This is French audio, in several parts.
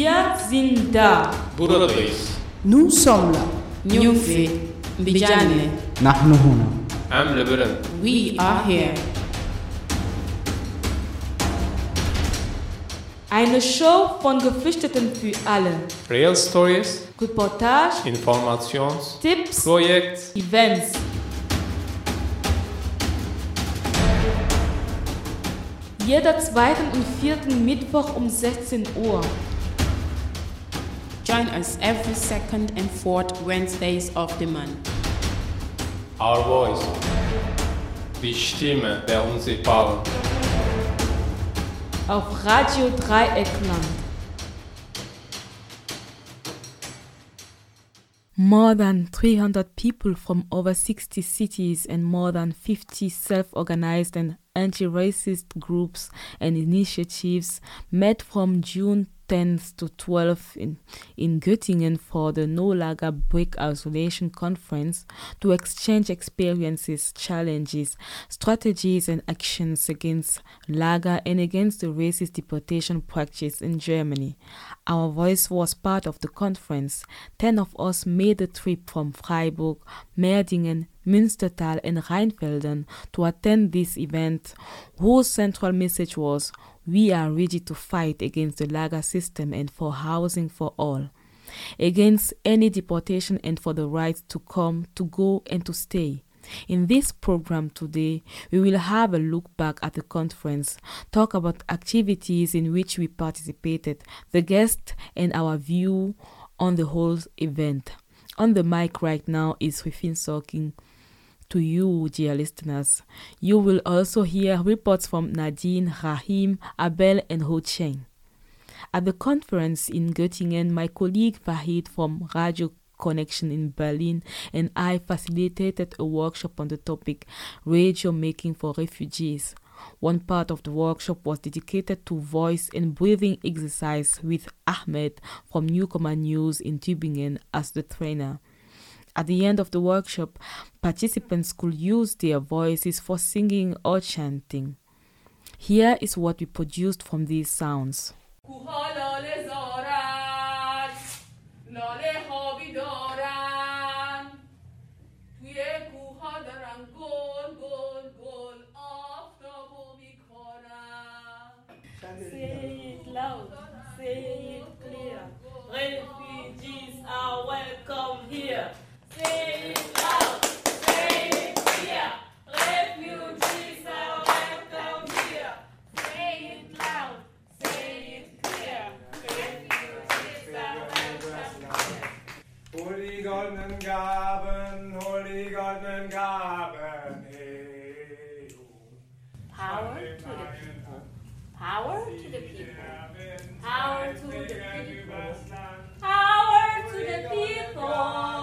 Wir sind da. Buradayız. Nous sommes là. Nyufi. Bijane. Nahnu huna. Am Lebanon. We are here. Eine Show von Geflüchteten für alle. Real Stories, Reportage, Informations, Tipps, Projekt, Events. Jeder zweiten und vierten Mittwoch um 16 Uhr. Join us every second and fourth Wednesdays of the month. Our Voice. Die Stimme der Unsichtbaren. Auf Radio Dreieckland. More than 300 people from over 60 cities and more than 50 self organized and anti racist groups and initiatives met from June 10th to 12th in, in Göttingen for the No Lager Break Isolation Conference to exchange experiences, challenges, strategies, and actions against Lager and against the racist deportation practice in Germany. Our voice was part of the conference. Ten of us made the trip from Freiburg, Merdingen, Münstertal, and Rheinfelden to attend this event, whose central message was We are ready to fight against the Lager system and for housing for all, against any deportation and for the right to come, to go, and to stay. In this program today, we will have a look back at the conference, talk about activities in which we participated, the guests, and our view on the whole event. On the mic right now is Rufin talking to you, dear listeners. You will also hear reports from Nadine, Rahim, Abel, and Ho Cheng. At the conference in Göttingen, my colleague Fahid from Radio Connection in Berlin and I facilitated a workshop on the topic Radio Making for Refugees. One part of the workshop was dedicated to voice and breathing exercise with Ahmed from Newcomer News in Tübingen as the trainer. At the end of the workshop, participants could use their voices for singing or chanting. Here is what we produced from these sounds. Gaben, hol die goldenen Gaben. Oh. Power to the people. Power to the people. Power to the people. Power to the people.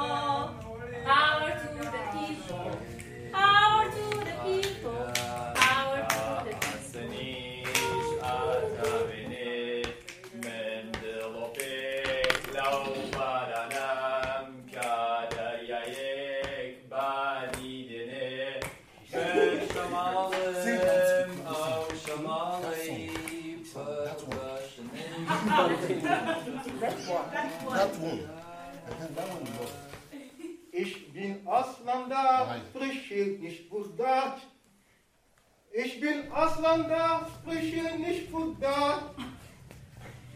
That one. That one was. Ich bin Ausländer, spreche nicht Bulgar. Ich bin Ausländer, spreche nicht Bulgar.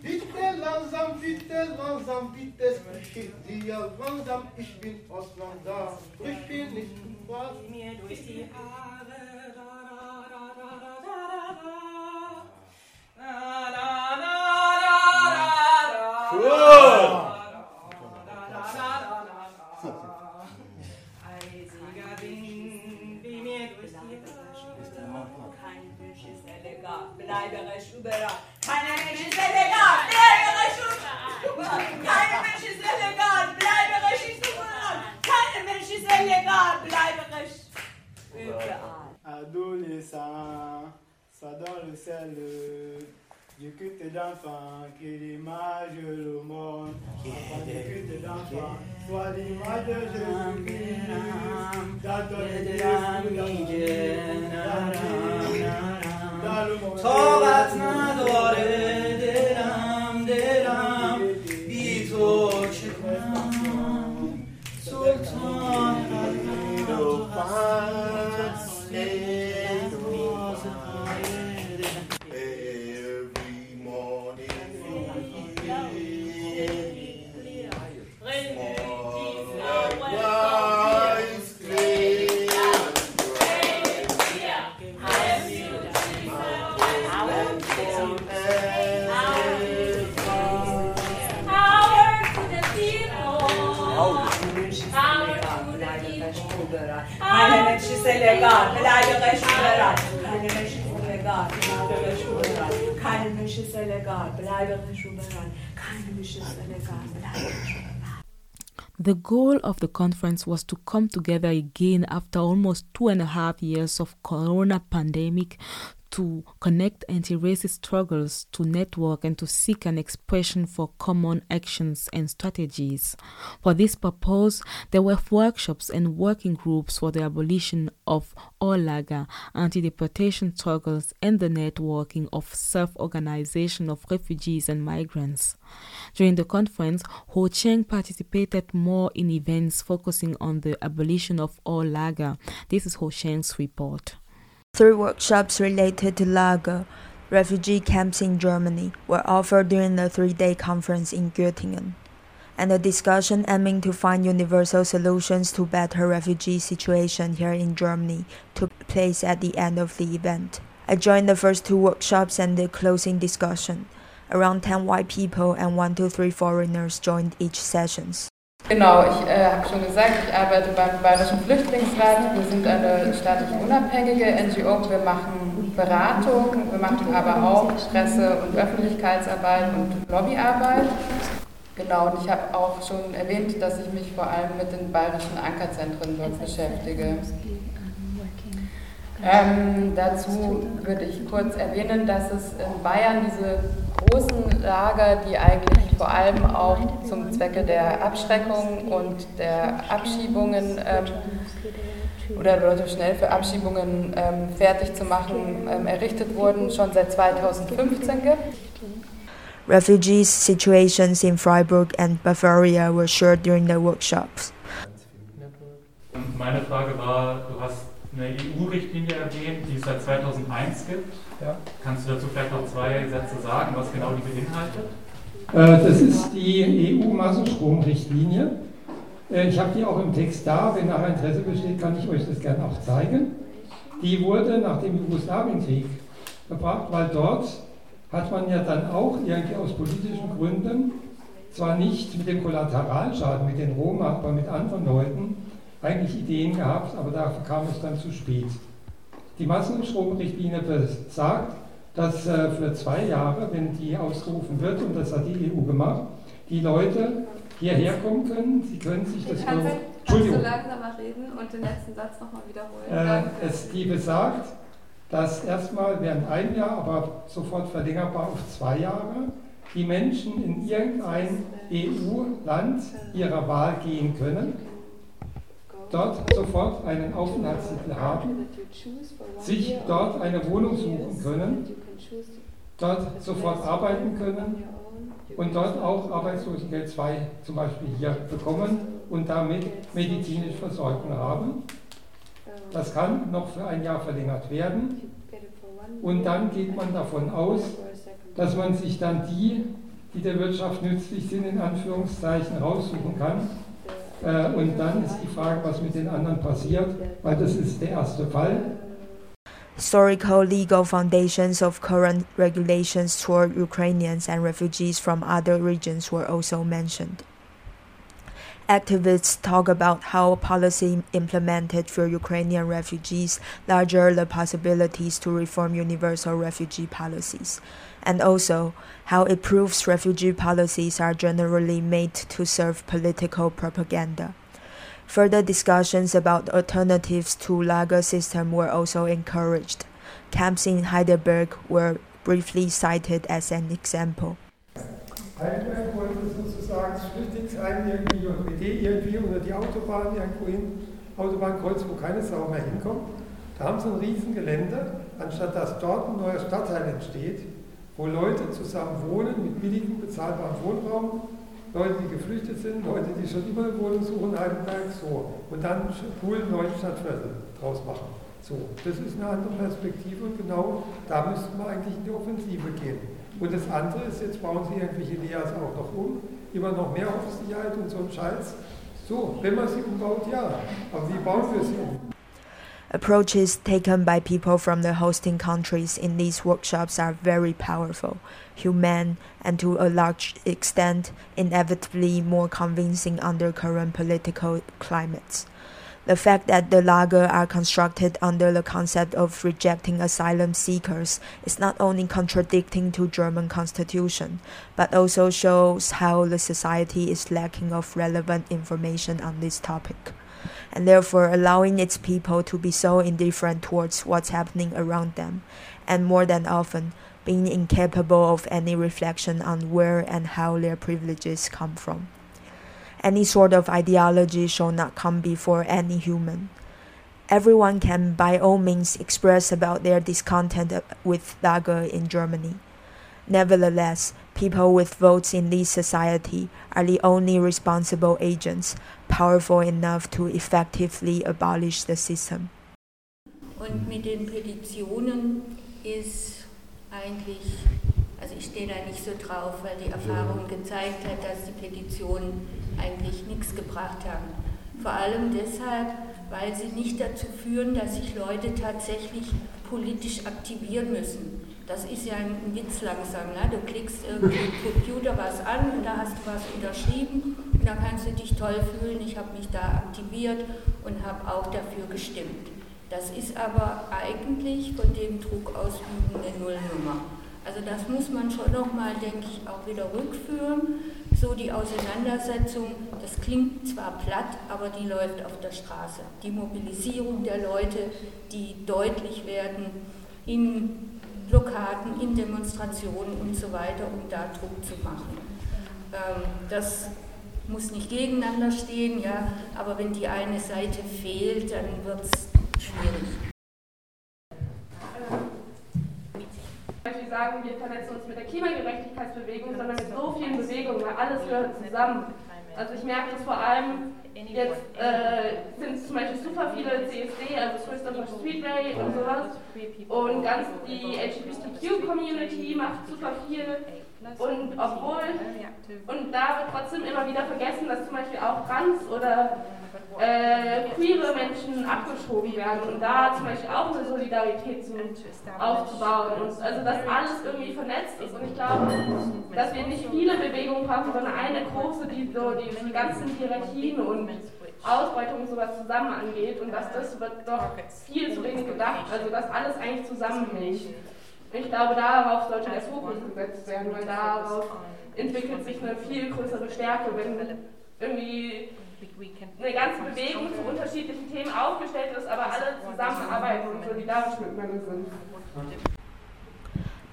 Bitte langsam, bitte langsam, bitte spreche dir langsam. Ich bin Ausländer, spreche nicht Bulgar. mir durch die Haare sel du culte d'enfant, qui est l'image le monde. Enfant du culte d'enfant, soit l'image de Jésus-Christ. Dans ton église, dans ton église, dans le monde. The goal of the conference was to come together again after almost two and a half years of corona pandemic to connect anti-racist struggles to network and to seek an expression for common actions and strategies. For this purpose, there were workshops and working groups for the abolition of Olaga, anti-deportation struggles and the networking of self-organization of refugees and migrants. During the conference, Ho Cheng participated more in events focusing on the abolition of Olaga. This is Ho Cheng's report. Three workshops related to Lager, refugee camps in Germany, were offered during the three day conference in Göttingen. And a discussion aiming to find universal solutions to better refugee situation here in Germany took place at the end of the event. I joined the first two workshops and the closing discussion. Around 10 white people and 1 to 3 foreigners joined each sessions. Genau, ich äh, habe schon gesagt, ich arbeite beim Bayerischen Flüchtlingsrat. Wir sind eine staatlich unabhängige NGO. Wir machen Beratung, wir machen aber auch Presse- und Öffentlichkeitsarbeit und Lobbyarbeit. Genau, und ich habe auch schon erwähnt, dass ich mich vor allem mit den bayerischen Ankerzentren dort beschäftige. Ähm, dazu würde ich kurz erwähnen, dass es in Bayern diese großen Lager, die eigentlich vor allem auch zum Zwecke der Abschreckung und der Abschiebungen ähm, oder Leute schnell für Abschiebungen ähm, fertig zu machen, ähm, errichtet wurden, schon seit 2015 gibt. Refugees situations in Freiburg and Bavaria were shared during the workshops. Und meine Frage war, du hast eine EU-Richtlinie erwähnt, die es seit 2001 gibt. Ja. Kannst du dazu vielleicht noch zwei Sätze sagen, was genau die beinhaltet? Äh, das ist die EU-Massenstromrichtlinie. Äh, ich habe die auch im Text da. Wenn nachher Interesse besteht, kann ich euch das gerne auch zeigen. Die wurde nach dem Jugoslawienkrieg gebracht, weil dort hat man ja dann auch irgendwie aus politischen Gründen, zwar nicht mit dem Kollateralschaden, mit den Roma, aber mit anderen Leuten, eigentlich Ideen gehabt, aber dafür kam es dann zu spät. Die Massenstromrichtlinie besagt, dass äh, für zwei Jahre, wenn die ausgerufen wird, und das hat die EU gemacht, die Leute hierher kommen können, sie können sich das... Kannst du, Entschuldigung. kannst du langsamer reden und den letzten Satz nochmal wiederholen? Äh, es, die besagt, dass erstmal während ein Jahr, aber sofort verlängerbar auf zwei Jahre, die Menschen in irgendein EU-Land ihrer Wahl gehen können, dort sofort einen Aufenthaltstitel haben, sich dort eine Wohnung suchen können, dort sofort arbeiten können und dort auch Arbeitslosengeld 2 zum Beispiel hier bekommen und damit medizinische Versorgung haben. Das kann noch für ein Jahr verlängert werden. Und dann geht man davon aus, dass man sich dann die, die der Wirtschaft nützlich sind, in Anführungszeichen raussuchen kann. Äh, und dann ist die Frage, was mit den anderen passiert, weil das ist der erste Fall. Historical legal foundations of current regulations toward Ukrainians and refugees from other regions were also mentioned. Activists talk about how policy implemented for Ukrainian refugees larger the possibilities to reform universal refugee policies, and also how it proves refugee policies are generally made to serve political propaganda. Further discussions about alternatives to lager system were also encouraged. Camps in Heidelberg were briefly cited as an example. Heidelberg wollte sozusagen das Flüchtlingsheim irgendwie JPD irgendwie oder die Autobahn irgendwo hin, Autobahnkreuz, wo keine Sau mehr hinkommt. Da haben sie ein Riesengelände, anstatt dass dort ein neuer Stadtteil entsteht, wo Leute zusammen wohnen mit billigem, bezahlbarem Wohnraum, Leute, die geflüchtet sind, Leute, die schon immer eine Wohnung suchen, Heidelberg, so. Und dann coolen neuen Stadtviertel draus machen. So, das ist eine andere Perspektive und genau da müssten wir eigentlich in die Offensive gehen. Und das andere ist, jetzt bauen sie irgendwelche Leas auch noch um, immer noch mehr Sicherheit und so ein Scheiß. So, wenn man sie umbaut, ja. Aber wie bauen wir sie um? Approaches taken by people from the hosting countries in these workshops are very powerful, humane, and to a large extent, inevitably more convincing under current political climates. The fact that the lager are constructed under the concept of rejecting asylum seekers is not only contradicting to German constitution, but also shows how the society is lacking of relevant information on this topic, and therefore allowing its people to be so indifferent towards what's happening around them, and more than often being incapable of any reflection on where and how their privileges come from any sort of ideology shall not come before any human. Everyone can by all means express about their discontent with Lager in Germany. Nevertheless, people with votes in this society are the only responsible agents powerful enough to effectively abolish the system. Und mit den Petitionen ist eigentlich Also ich stehe da nicht so drauf, weil die Erfahrung gezeigt hat, dass die Petitionen eigentlich nichts gebracht haben. Vor allem deshalb, weil sie nicht dazu führen, dass sich Leute tatsächlich politisch aktivieren müssen. Das ist ja ein Witz langsam. Ne? Du klickst irgendwie im Computer was an und da hast du was unterschrieben und da kannst du dich toll fühlen. Ich habe mich da aktiviert und habe auch dafür gestimmt. Das ist aber eigentlich von dem Druck ausüben eine Nullnummer. Also das muss man schon nochmal, denke ich, auch wieder rückführen. So die Auseinandersetzung, das klingt zwar platt, aber die läuft auf der Straße. Die Mobilisierung der Leute, die deutlich werden in Blockaden, in Demonstrationen und so weiter, um da Druck zu machen. Ähm, das muss nicht gegeneinander stehen, ja, aber wenn die eine Seite fehlt, dann wird es schwierig. Beispiel sagen, wir vernetzen uns mit der Klimagerechtigkeitsbewegung, sondern mit so vielen Bewegungen, weil alles gehört zusammen. Also ich merke das vor allem, jetzt äh, sind zum Beispiel super viele CSD, also Swiss Social Street Day und sowas. Und ganz die LGBTQ-Community macht super viel. Und obwohl, und da wird trotzdem immer wieder vergessen, dass zum Beispiel auch Trans oder äh, queere Menschen abgeschoben werden und da zum Beispiel auch eine Solidarität zu, aufzubauen. Und also dass alles irgendwie vernetzt ist. Und ich glaube, dass wir nicht viele Bewegungen brauchen, sondern eine große, die so die, die ganzen Hierarchien und Ausbeutung und sowas zusammen angeht. Und dass das wird doch viel zu wenig gedacht. Also dass alles eigentlich zusammenhängt. Ich glaube, darauf sollte der Fokus gesetzt werden, weil darauf entwickelt sich eine viel größere Stärke, wenn irgendwie eine ganze Bewegung zu unterschiedlichen Themen aufgestellt ist, aber alle zusammenarbeiten und solidarisch miteinander sind.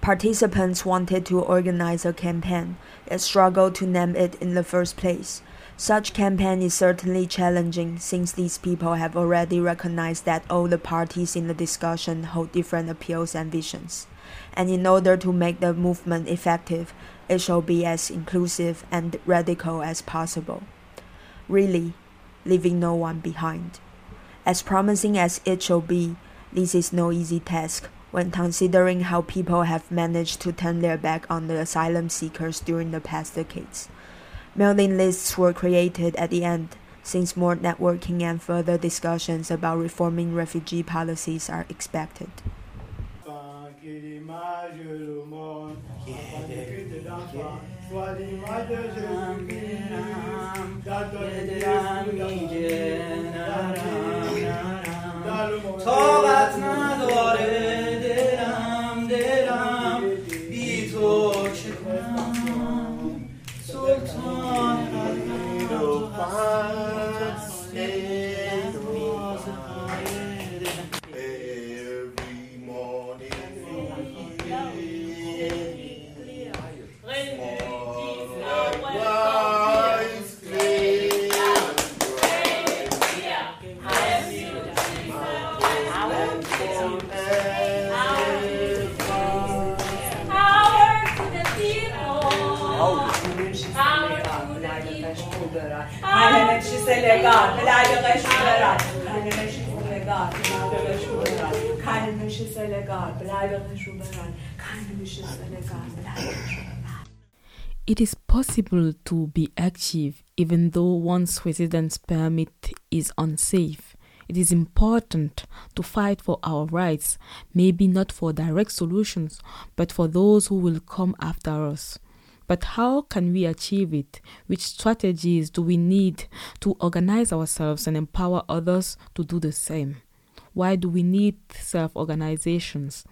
Participants wanted to organize a campaign, yet struggled to name it in the first place. Such campaign is certainly challenging since these people have already recognized that all the parties in the discussion hold different appeals and visions. And in order to make the movement effective, it shall be as inclusive and radical as possible really leaving no one behind. As promising as it shall be, this is no easy task when considering how people have managed to turn their back on the asylum seekers during the past decades. Mailing lists were created at the end, since more networking and further discussions about reforming refugee policies are expected que l'image du monde, afin l'image de Jésus-Christ, dans ton esprit, dans ton esprit, dans le monde. To be active even though one's residence permit is unsafe. It is important to fight for our rights, maybe not for direct solutions, but for those who will come after us. But how can we achieve it? Which strategies do we need to organize ourselves and empower others to do the same? Why do we need self organizations?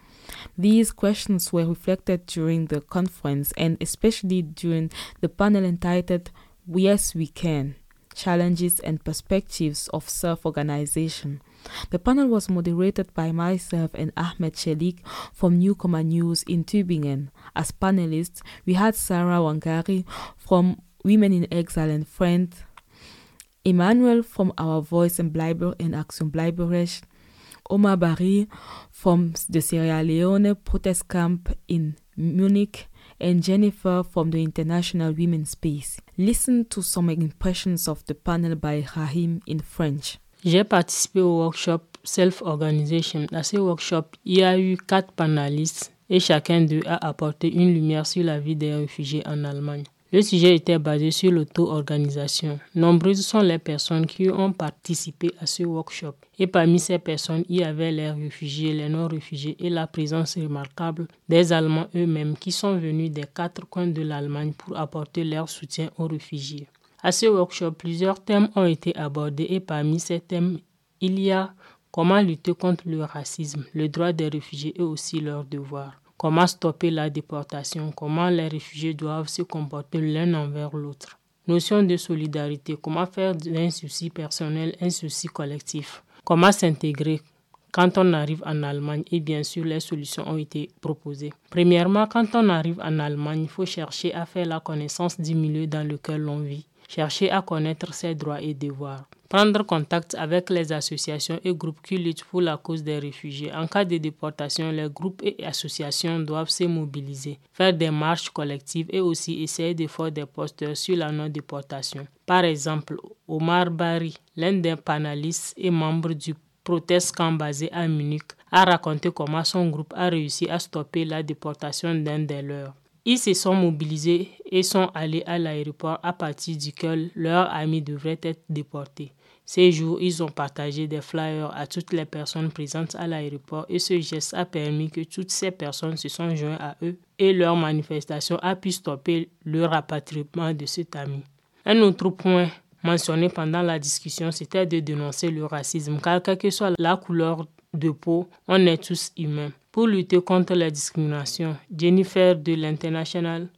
These questions were reflected during the conference and especially during the panel entitled Yes, We Can Challenges and Perspectives of Self Organization. The panel was moderated by myself and Ahmed Chelik from Newcomer News in Tübingen. As panelists, we had Sarah Wangari from Women in Exile and Friends, Emmanuel from Our Voice and Bleiber and Action Bleiberecht, Omar Bari from the Sierra Leone protest camp in Munich, and Jennifer from the International Women's Space. Listen to some impressions of the panel by Rahim in French. J'ai participé au workshop Self-Organization. À ce workshop, il y a eu quatre panélistes et chacun d'eux a apporté une lumière sur la vie des réfugiés en Allemagne. Le sujet était basé sur l'auto-organisation. Nombreuses sont les personnes qui ont participé à ce workshop. Et parmi ces personnes, il y avait les réfugiés, les non-réfugiés et la présence remarquable des Allemands eux-mêmes qui sont venus des quatre coins de l'Allemagne pour apporter leur soutien aux réfugiés. À ce workshop, plusieurs thèmes ont été abordés et parmi ces thèmes, il y a comment lutter contre le racisme, le droit des réfugiés et aussi leurs devoirs comment stopper la déportation, comment les réfugiés doivent se comporter l'un envers l'autre? Notion de solidarité, comment faire d'un souci personnel un souci collectif, comment s'intégrer? Quand on arrive en Allemagne et bien sûr les solutions ont été proposées. Premièrement, quand on arrive en Allemagne, il faut chercher à faire la connaissance du milieu dans lequel l'on vit, chercher à connaître ses droits et devoirs. Prendre contact avec les associations et groupes qui luttent pour la cause des réfugiés. En cas de déportation, les groupes et associations doivent se mobiliser, faire des marches collectives et aussi essayer de faire des posters sur la non-déportation. Par exemple, Omar Bari, l'un des panélistes et membre du protest camp basé à Munich, a raconté comment son groupe a réussi à stopper la déportation d'un des leurs. Ils se sont mobilisés et sont allés à l'aéroport à partir duquel leurs amis devraient être déportés. Ces jours, ils ont partagé des flyers à toutes les personnes présentes à l'aéroport et ce geste a permis que toutes ces personnes se sont jointes à eux et leur manifestation a pu stopper le rapatriement de cet ami. Un autre point mentionné pendant la discussion, c'était de dénoncer le racisme, car quelle que soit la couleur de peau, on est tous humains. Pour lutter contre la discrimination, Jennifer de l'International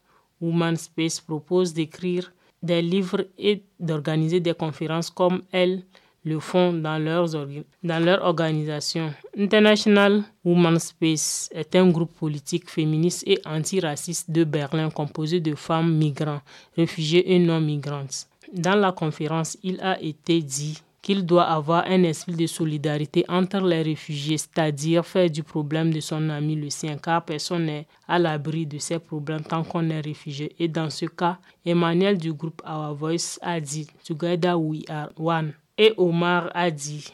Woman Space propose d'écrire des livres et d'organiser des conférences comme elles le font dans, leurs dans leur organisation. International Woman Space est un groupe politique féministe et antiraciste de Berlin composé de femmes migrants, réfugiés et non migrantes. Dans la conférence, il a été dit qu'il doit avoir un esprit de solidarité entre les réfugiés, c'est-à-dire faire du problème de son ami le sien, car personne n'est à l'abri de ces problèmes tant qu'on est réfugié. Et dans ce cas, Emmanuel du groupe Our Voice a dit Together we are one. Et Omar a dit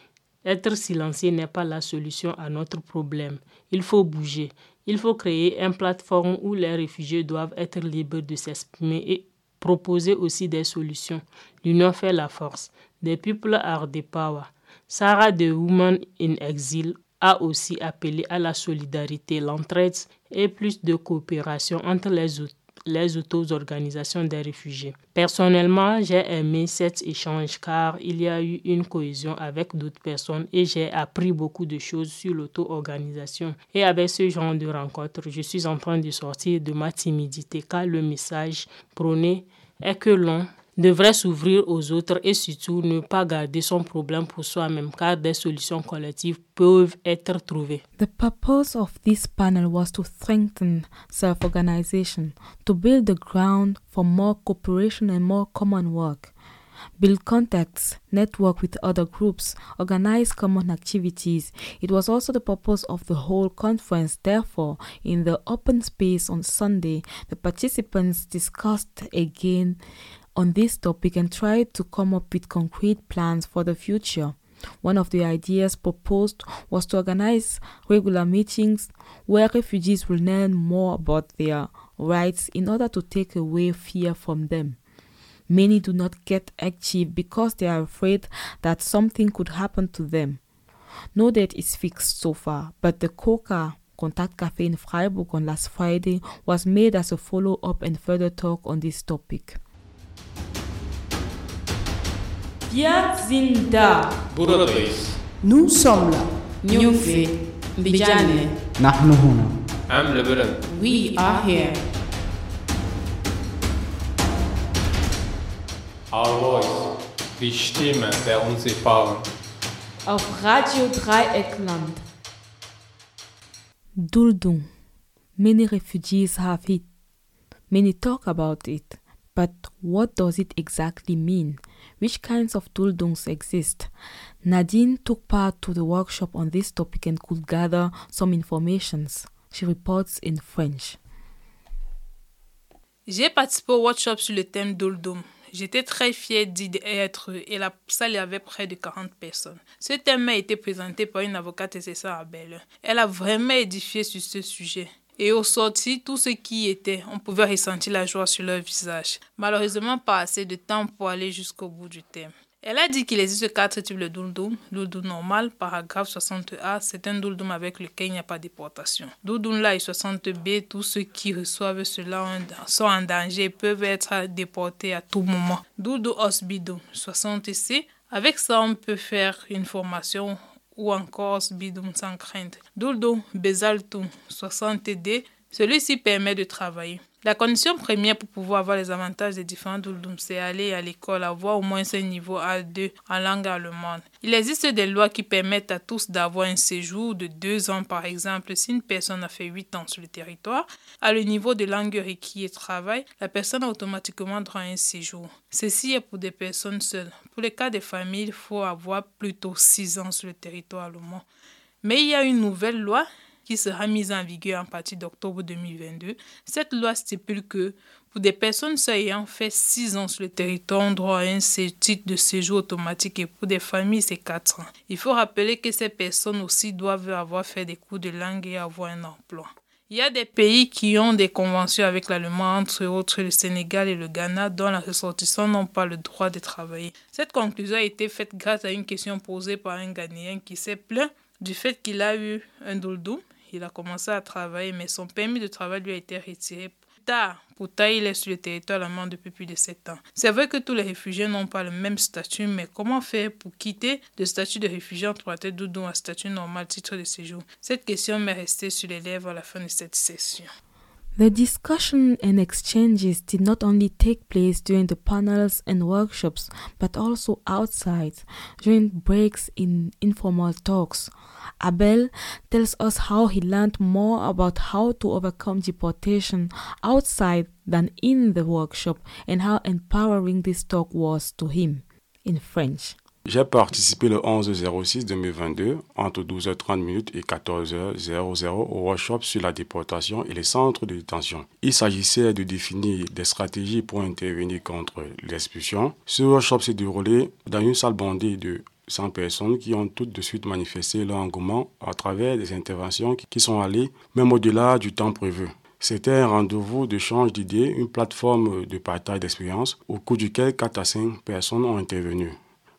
Être silencieux n'est pas la solution à notre problème. Il faut bouger. Il faut créer une plateforme où les réfugiés doivent être libres de s'exprimer et proposer aussi des solutions. L'union fait la force. The People Are the Power. Sarah de Women in Exile a aussi appelé à la solidarité, l'entraide et plus de coopération entre les, les auto-organisations des réfugiés. Personnellement, j'ai aimé cet échange car il y a eu une cohésion avec d'autres personnes et j'ai appris beaucoup de choses sur l'auto-organisation. Et avec ce genre de rencontre, je suis en train de sortir de ma timidité car le message prôné est que l'on devrait s'ouvrir aux autres et surtout ne pas garder son problème pour soi-même car des solutions collectives peuvent être trouvées. The purpose of this panel was to strengthen self-organization, to build the ground for more cooperation and more common work. Build contacts, network with other groups, organize common activities. It was also the purpose of the whole conference. Therefore, in the open space on Sunday, the participants discussed again on this topic and tried to come up with concrete plans for the future. One of the ideas proposed was to organize regular meetings where refugees will learn more about their rights in order to take away fear from them. Many do not get active because they are afraid that something could happen to them. No date is fixed so far, but the COCA Contact Cafe in Freiburg on last Friday was made as a follow up and further talk on this topic. Wir sind da. Buradayız. Nous sommes là. Nyufi, Mbijane, نحن هنا. I'm Lebanon. we are here. Our voice. Die Stimme der Unsichtbaren. Auf Radio Dreieckland. Duldung. Many refugees have it. Many talk about it. But what does it exactly mean? Which kinds of Duldungs exist? Nadine took part to the workshop on this topic and could gather some informations. She reports in French. J'ai participé au workshop sur le thème Duldum. J'étais très fière d'y être et la salle avait près de 40 personnes. Ce thème a été présenté par une avocate César Abel. Elle a vraiment édifié sur ce sujet. Et au sorti, tous ceux qui y étaient, on pouvait ressentir la joie sur leur visage. Malheureusement, pas assez de temps pour aller jusqu'au bout du thème. Elle a dit qu'il existe quatre types de doudoum. Doudoum normal, paragraphe 60A, c'est un doudoum avec lequel il n'y a pas de déportation. Doudoum là et 60B, tous ceux qui reçoivent cela sont en danger et peuvent être déportés à tout moment. Doudou osbidou 60C, avec ça on peut faire une formation ou encore crainte. Doudou bezaltum 60D, celui-ci permet de travailler. La condition première pour pouvoir avoir les avantages des différents douldums, c'est aller à l'école, avoir au moins un niveau A2 en langue allemande. Il existe des lois qui permettent à tous d'avoir un séjour de deux ans, par exemple, si une personne a fait huit ans sur le territoire, à le niveau de langue requis et travail, la personne a automatiquement droit à un séjour. Ceci est pour des personnes seules. Pour les cas des familles, il faut avoir plutôt six ans sur le territoire allemand. Mais il y a une nouvelle loi qui sera mise en vigueur à partir d'octobre 2022. Cette loi stipule que pour des personnes ayant fait 6 ans sur le territoire, on droit à un titre de séjour automatique et pour des familles, c'est 4 ans. Il faut rappeler que ces personnes aussi doivent avoir fait des cours de langue et avoir un emploi. Il y a des pays qui ont des conventions avec l'Allemagne, entre autres le Sénégal et le Ghana, dont les ressortissants n'ont pas le droit de travailler. Cette conclusion a été faite grâce à une question posée par un Ghanéen qui s'est plaint du fait qu'il a eu un doldou il a commencé à travailler, mais son permis de travail lui a été retiré tard. Pourtant, il est sur le territoire allemand depuis plus de 7 ans. C'est vrai que tous les réfugiés n'ont pas le même statut, mais comment faire pour quitter le statut de réfugié la tête doudou à statut normal, titre de séjour? Cette question m'est restée sur les lèvres à la fin de cette session. The discussion and exchanges did not only take place during the panels and workshops, but also outside, during breaks in informal talks. Abel tells us how he learned more about how to overcome deportation outside than in the workshop and how empowering this talk was to him in French. J'ai participé le 11-06-2022 entre 12h30 et 14h00 au workshop sur la déportation et les centres de détention. Il s'agissait de définir des stratégies pour intervenir contre l'expulsion. Ce workshop s'est déroulé dans une salle bondée de 100 personnes qui ont tout de suite manifesté leur engouement à travers des interventions qui sont allées même au-delà du temps prévu. C'était un rendez-vous d'échange d'idées, une plateforme de partage d'expérience au cours duquel 4 à 5 personnes ont intervenu.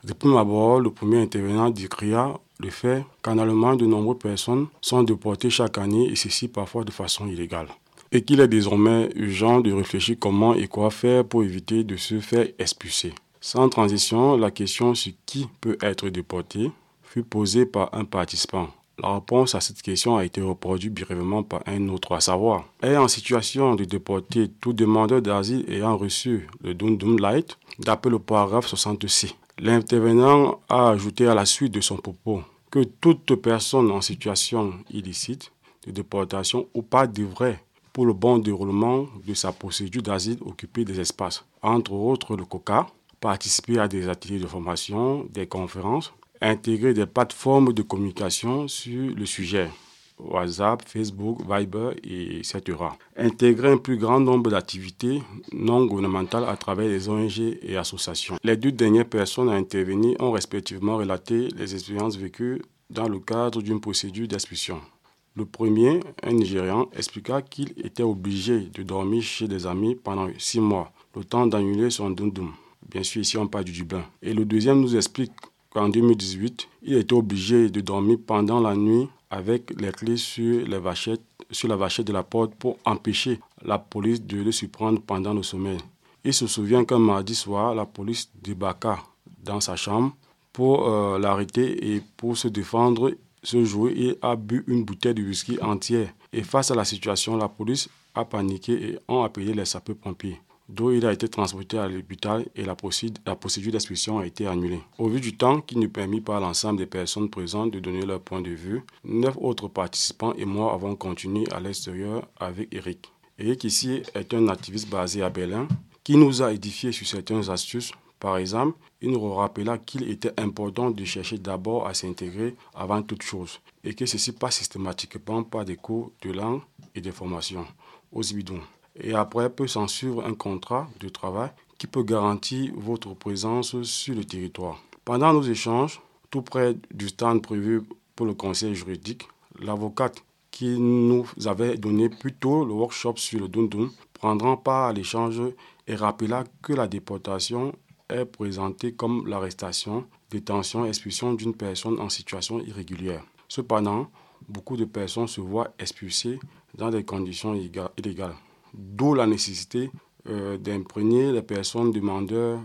Depuis ma abord, le premier intervenant décria le fait qu'en Allemagne, de nombreuses personnes sont déportées chaque année et ceci parfois de façon illégale. Et qu'il est désormais urgent de réfléchir comment et quoi faire pour éviter de se faire expulser. Sans transition, la question sur qui peut être déporté fut posée par un participant. La réponse à cette question a été reproduite brièvement par un autre, à savoir, est en situation de déporter tout demandeur d'asile ayant reçu le Dundum Light, d'après le paragraphe 60C. L'intervenant a ajouté à la suite de son propos que toute personne en situation illicite de déportation ou pas devrait, pour le bon déroulement de sa procédure d'asile, occuper des espaces, entre autres le COCA, participer à des ateliers de formation, des conférences, intégrer des plateformes de communication sur le sujet. WhatsApp, Facebook, Viber, etc. Intégrer un plus grand nombre d'activités non gouvernementales à travers les ONG et associations. Les deux dernières personnes à intervenir ont respectivement relaté les expériences vécues dans le cadre d'une procédure d'expulsion. Le premier, un Nigérian, expliqua qu'il était obligé de dormir chez des amis pendant six mois, le temps d'annuler son dundum. Bien sûr, ici on parle du Dublin. Et le deuxième nous explique qu'en 2018, il était obligé de dormir pendant la nuit avec les clés sur, la vachette de la porte pour empêcher la police de le surprendre pendant le sommeil. Il se souvient qu'un mardi soir, la police débarqua dans sa chambre pour euh, l'arrêter et pour se défendre, ce jour, il a bu une bouteille de whisky entière. Et face à la situation, la police a paniqué et ont appelé les sapeurs-pompiers. D'où il a été transporté à l'hôpital et la procédure, d'expulsion a été annulée. Au vu du temps qui nous permis par l'ensemble des personnes présentes de donner leur point de vue, neuf autres participants et moi avons continué à l'extérieur avec Eric. Eric ici est un activiste basé à Berlin qui nous a édifié sur certaines astuces. Par exemple, il nous rappela qu'il était important de chercher d'abord à s'intégrer avant toute chose et que ceci passe systématiquement par des cours de langue et de formation aux bidons. Et après peut s'en suivre un contrat de travail qui peut garantir votre présence sur le territoire. Pendant nos échanges, tout près du stand prévu pour le conseil juridique, l'avocate qui nous avait donné plus tôt le workshop sur le Dundun prendra part à l'échange et rappela que la déportation est présentée comme l'arrestation, détention expulsion d'une personne en situation irrégulière. Cependant, beaucoup de personnes se voient expulsées dans des conditions illégales, d'où la nécessité euh, d'imprégner les personnes demandeurs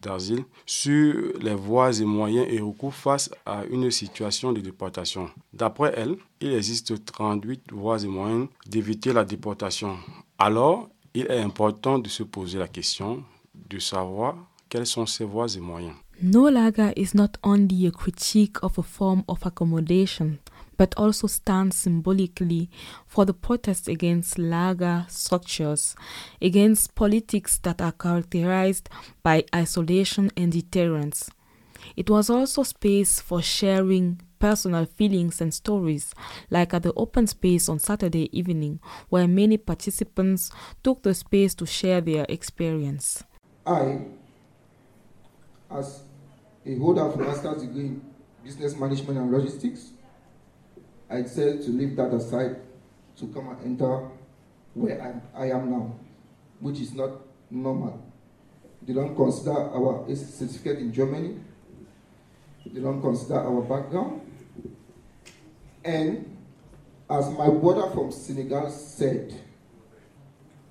d'asile sur les voies et moyens et recours face à une situation de déportation. D'après elle, il existe 38 voies et moyens d'éviter la déportation. Alors, il est important de se poser la question de savoir quelles sont ces voies et moyens. No lager is not only a critique of a form of accommodation, but also stands symbolically for the protest against lager structures, against politics that are characterized by isolation and deterrence. It was also space for sharing personal feelings and stories, like at the open space on Saturday evening, where many participants took the space to share their experience. I, as a holder of a master's degree in business management and logistics, I said to leave that aside to come and enter where I, I am now, which is not normal. They don't consider our certificate in Germany. They don't consider our background. And as my brother from Senegal said,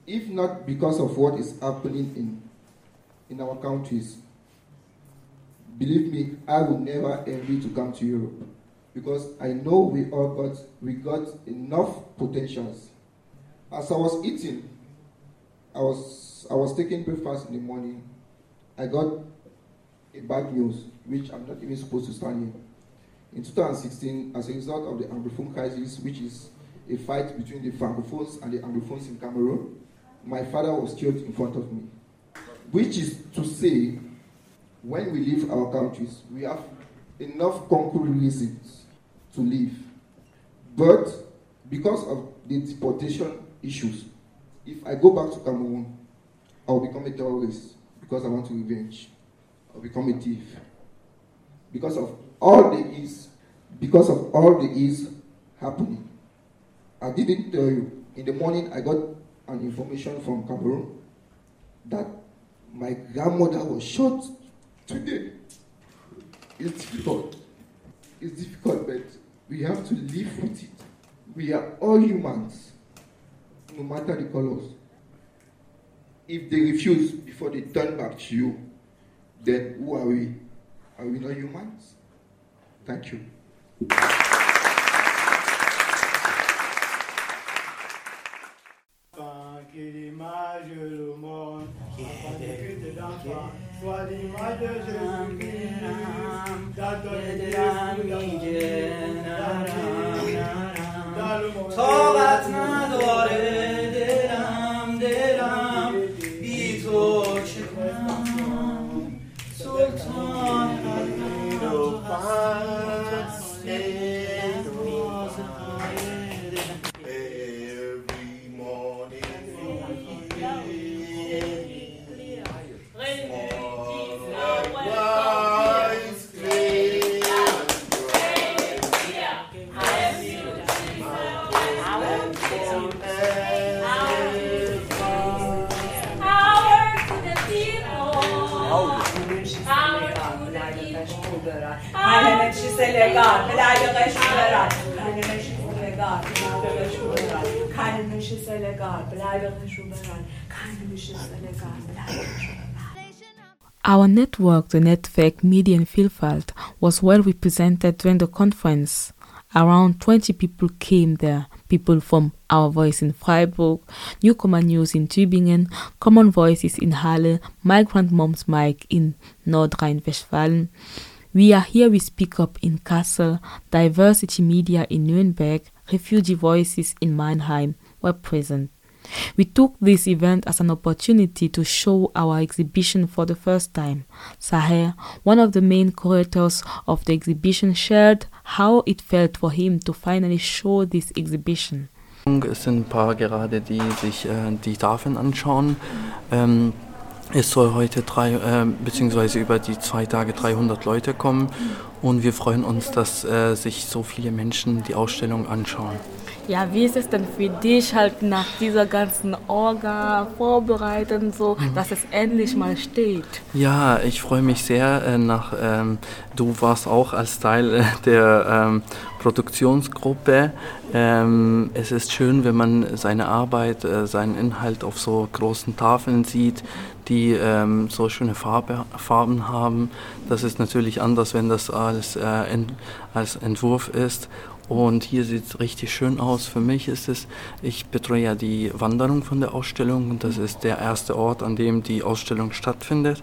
if not because of what is happening in, in our countries, believe me, I would never envy to come to Europe because I know we all got we got enough potentials. As I was eating, I was I was taking breakfast in the morning. I got a bad news, which I'm not even supposed to stand here. In 2016, as a result of the Anglophone crisis, which is a fight between the Francophones and the Anglophones in Cameroon, my father was killed in front of me. Which is to say, when we leave our countries, we have enough concrete reasons to leave. But because of the deportation issues, if I go back to Cameroon, I'll become a terrorist because I want to revenge. I'll become a thief. Because of all the is, because of all the is happening. I didn't tell you. In the morning, I got an information from Cameroon that my grandmother was shot today. It's difficult. It's difficult, but we have to live with it. We are all humans, no matter the colors. If they refuse before they turn back to you, then who are we? Are we not humans? Thank you. Qui est network, the Netwerk Medienvielfalt, was well represented during the conference. Around 20 people came there. People from Our Voice in Freiburg, Newcomer News in Tübingen, Common Voices in Halle, Migrant Moms Mike in Nordrhein-Westfalen. We Are Here We Speak Up in Kassel, Diversity Media in Nuremberg, Refugee Voices in Mannheim were present. We took this event as an opportunity to show our exhibition for the first time. Saher, one of the main curators of the exhibition, shared how it felt for him to finally show this exhibition. Es sind ein paar gerade, die sich äh, die Tafeln anschauen. Ähm, es soll heute drei, äh, beziehungsweise über die zwei Tage 300 Leute kommen und wir freuen uns, dass äh, sich so viele Menschen die Ausstellung anschauen. Ja, wie ist es denn für dich halt nach dieser ganzen Orga vorbereiten, so, Mhm. dass es endlich mal steht? Ja, ich freue mich sehr äh, nach, ähm, du warst auch als Teil äh, der ähm, Produktionsgruppe. Ähm, es ist schön, wenn man seine Arbeit, äh, seinen Inhalt auf so großen Tafeln sieht, die ähm, so schöne Farbe, Farben haben. Das ist natürlich anders, wenn das als, äh, in, als Entwurf ist. Und hier sieht es richtig schön aus. Für mich ist es, ich betreue ja die Wanderung von der Ausstellung und das ist der erste Ort, an dem die Ausstellung stattfindet.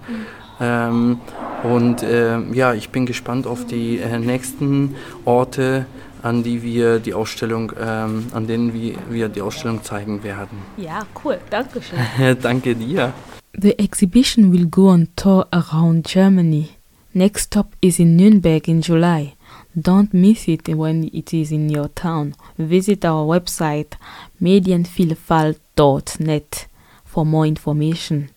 Ähm, und ähm, ja, ich bin gespannt auf die äh, nächsten Orte, an die wir die Ausstellung, ähm, an denen wir, wir die Ausstellung zeigen werden. Ja, cool, danke schön. Danke dir. The exhibition will go on tour around Germany. Next stop is in Nuremberg in July. Don't miss it when it is in your town. Visit our website medienvielfalt.net for more information.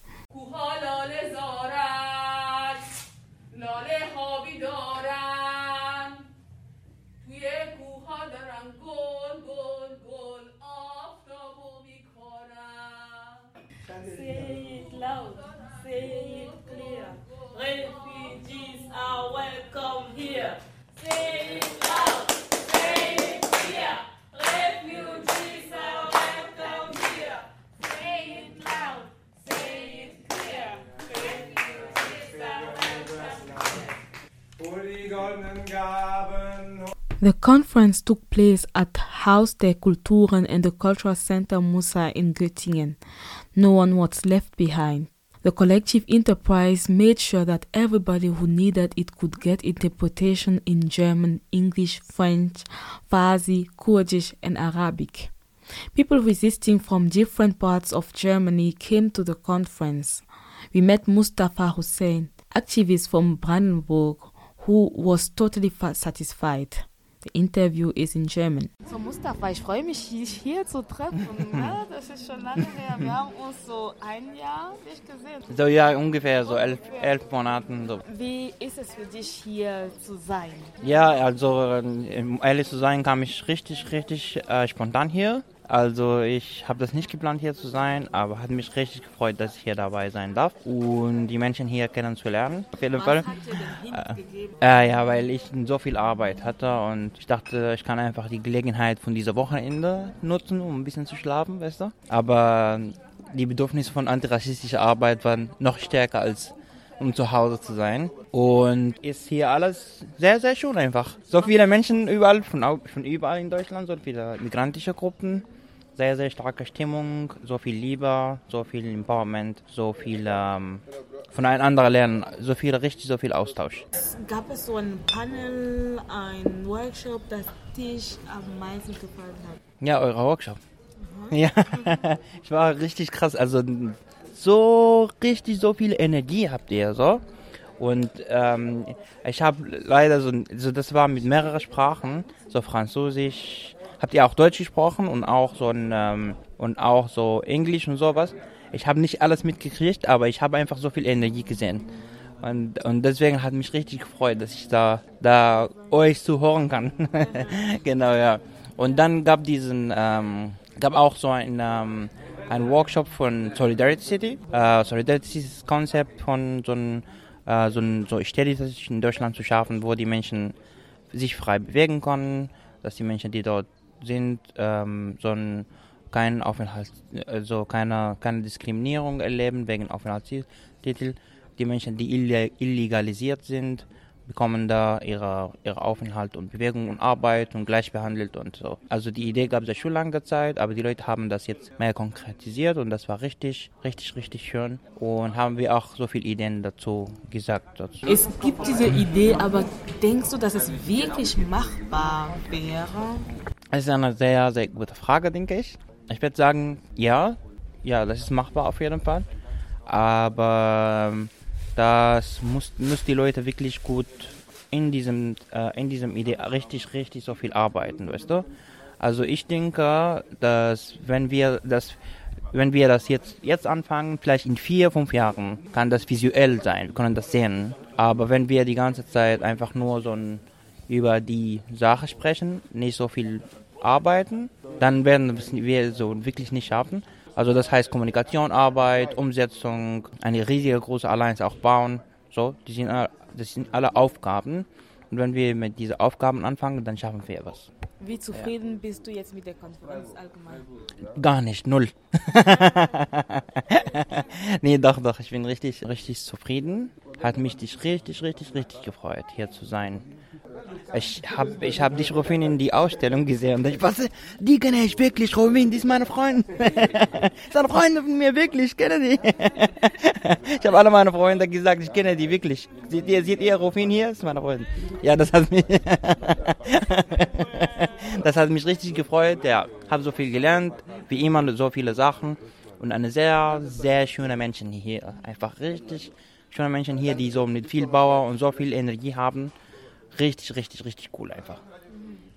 Conference took place at Haus der Kulturen and the Cultural Center Musa in Göttingen. No one was left behind. The collective enterprise made sure that everybody who needed it could get interpretation in German, English, French, Farsi, Kurdish, and Arabic. People resisting from different parts of Germany came to the conference. We met Mustafa Hussein, activist from Brandenburg, who was totally satisfied. The interview is in German. So Mustafa, ich freue mich, dich hier zu treffen. Ne? Das ist schon lange her. Wir haben uns so ein Jahr nicht gesehen. So ja, ungefähr so elf, elf Monaten. So. Wie ist es für dich hier zu sein? Ja, also äh, um ehrlich zu sein, kam ich richtig, richtig äh, spontan hier. Also ich habe das nicht geplant hier zu sein, aber hat mich richtig gefreut, dass ich hier dabei sein darf und die Menschen hier kennenzulernen. Auf jeden Fall. Äh, äh, ja, weil ich so viel Arbeit hatte und ich dachte, ich kann einfach die Gelegenheit von dieser Wochenende nutzen, um ein bisschen zu schlafen, weißt du. Aber die Bedürfnisse von antirassistischer Arbeit waren noch stärker als um zu Hause zu sein. Und ist hier alles sehr, sehr schön einfach. So viele Menschen überall, von, von überall in Deutschland, so viele migrantische Gruppen. Sehr, sehr starke Stimmung, so viel Liebe, so viel Empowerment, so viel ähm, voneinander lernen, so viel, richtig so viel Austausch. Gab es so ein Panel, ein Workshop, das dich am meisten gefallen hat? Ja, euer Workshop. Ja, ich war richtig krass. Also so richtig so viel Energie habt ihr so. Und ähm, ich habe leider so, so, das war mit mehreren Sprachen, so Französisch. Habt ihr auch Deutsch gesprochen und auch so ein ähm, und auch so Englisch und sowas. Ich habe nicht alles mitgekriegt, aber ich habe einfach so viel Energie gesehen. Und, und deswegen hat mich richtig gefreut, dass ich da, da euch zuhören kann. genau, ja. Und dann gab diesen, ähm, gab auch so ein, ähm, ein Workshop von Solidarity City. Äh, Solidarity City ist das Konzept von so ein, äh, so ein so Städte in Deutschland zu schaffen, wo die Menschen sich frei bewegen können, dass die Menschen, die dort sind, ähm, so ein, kein also keine, keine Diskriminierung erleben wegen Aufenthaltstitel. Die Menschen, die illegalisiert sind, bekommen da ihre, ihre Aufenthalt und Bewegung und Arbeit und gleich behandelt und so. Also die Idee gab es ja schon lange Zeit, aber die Leute haben das jetzt mehr konkretisiert und das war richtig, richtig, richtig schön. Und haben wir auch so viele Ideen dazu gesagt. Dazu. Es gibt diese Idee, aber denkst du, dass es wirklich machbar wäre? Es ist eine sehr, sehr gute Frage, denke ich. Ich würde sagen, ja, ja, das ist machbar auf jeden Fall. Aber ähm, das muss, muss die Leute wirklich gut in diesem, äh, in diesem Idee richtig, richtig so viel arbeiten, weißt du? Also ich denke, dass wenn wir das, wenn wir das jetzt, jetzt anfangen, vielleicht in vier, fünf Jahren, kann das visuell sein, wir können das sehen. Aber wenn wir die ganze Zeit einfach nur so ein, über die Sache sprechen, nicht so viel arbeiten, dann werden wir so wirklich nicht schaffen. Also das heißt Kommunikation, Arbeit, Umsetzung, eine riesige große Allianz auch bauen. So, die sind, das sind alle Aufgaben. Und wenn wir mit diesen Aufgaben anfangen, dann schaffen wir was. Wie zufrieden ja. bist du jetzt mit der Konferenz allgemein? Gar nicht, null. nee, doch, doch, ich bin richtig, richtig zufrieden. Hat mich richtig, richtig, richtig gefreut, hier zu sein. Ich habe ich hab dich, Rufin, in die Ausstellung gesehen und ich was, die kenne ich wirklich, Rufin, die ist meine Freundin. ist eine Freundin von mir, wirklich, ich kenne die. ich habe alle meine Freunde gesagt, ich kenne die wirklich. Seht ihr, seht ihr Rufin hier? ist meine Freundin. Ja, das hat mich, das hat mich richtig gefreut. Ja, habe so viel gelernt, wie immer so viele Sachen und eine sehr, sehr schöne Menschen hier. Einfach richtig schöne Menschen hier, die so mit viel Bauer und so viel Energie haben. Richtig, richtig, richtig cool einfach.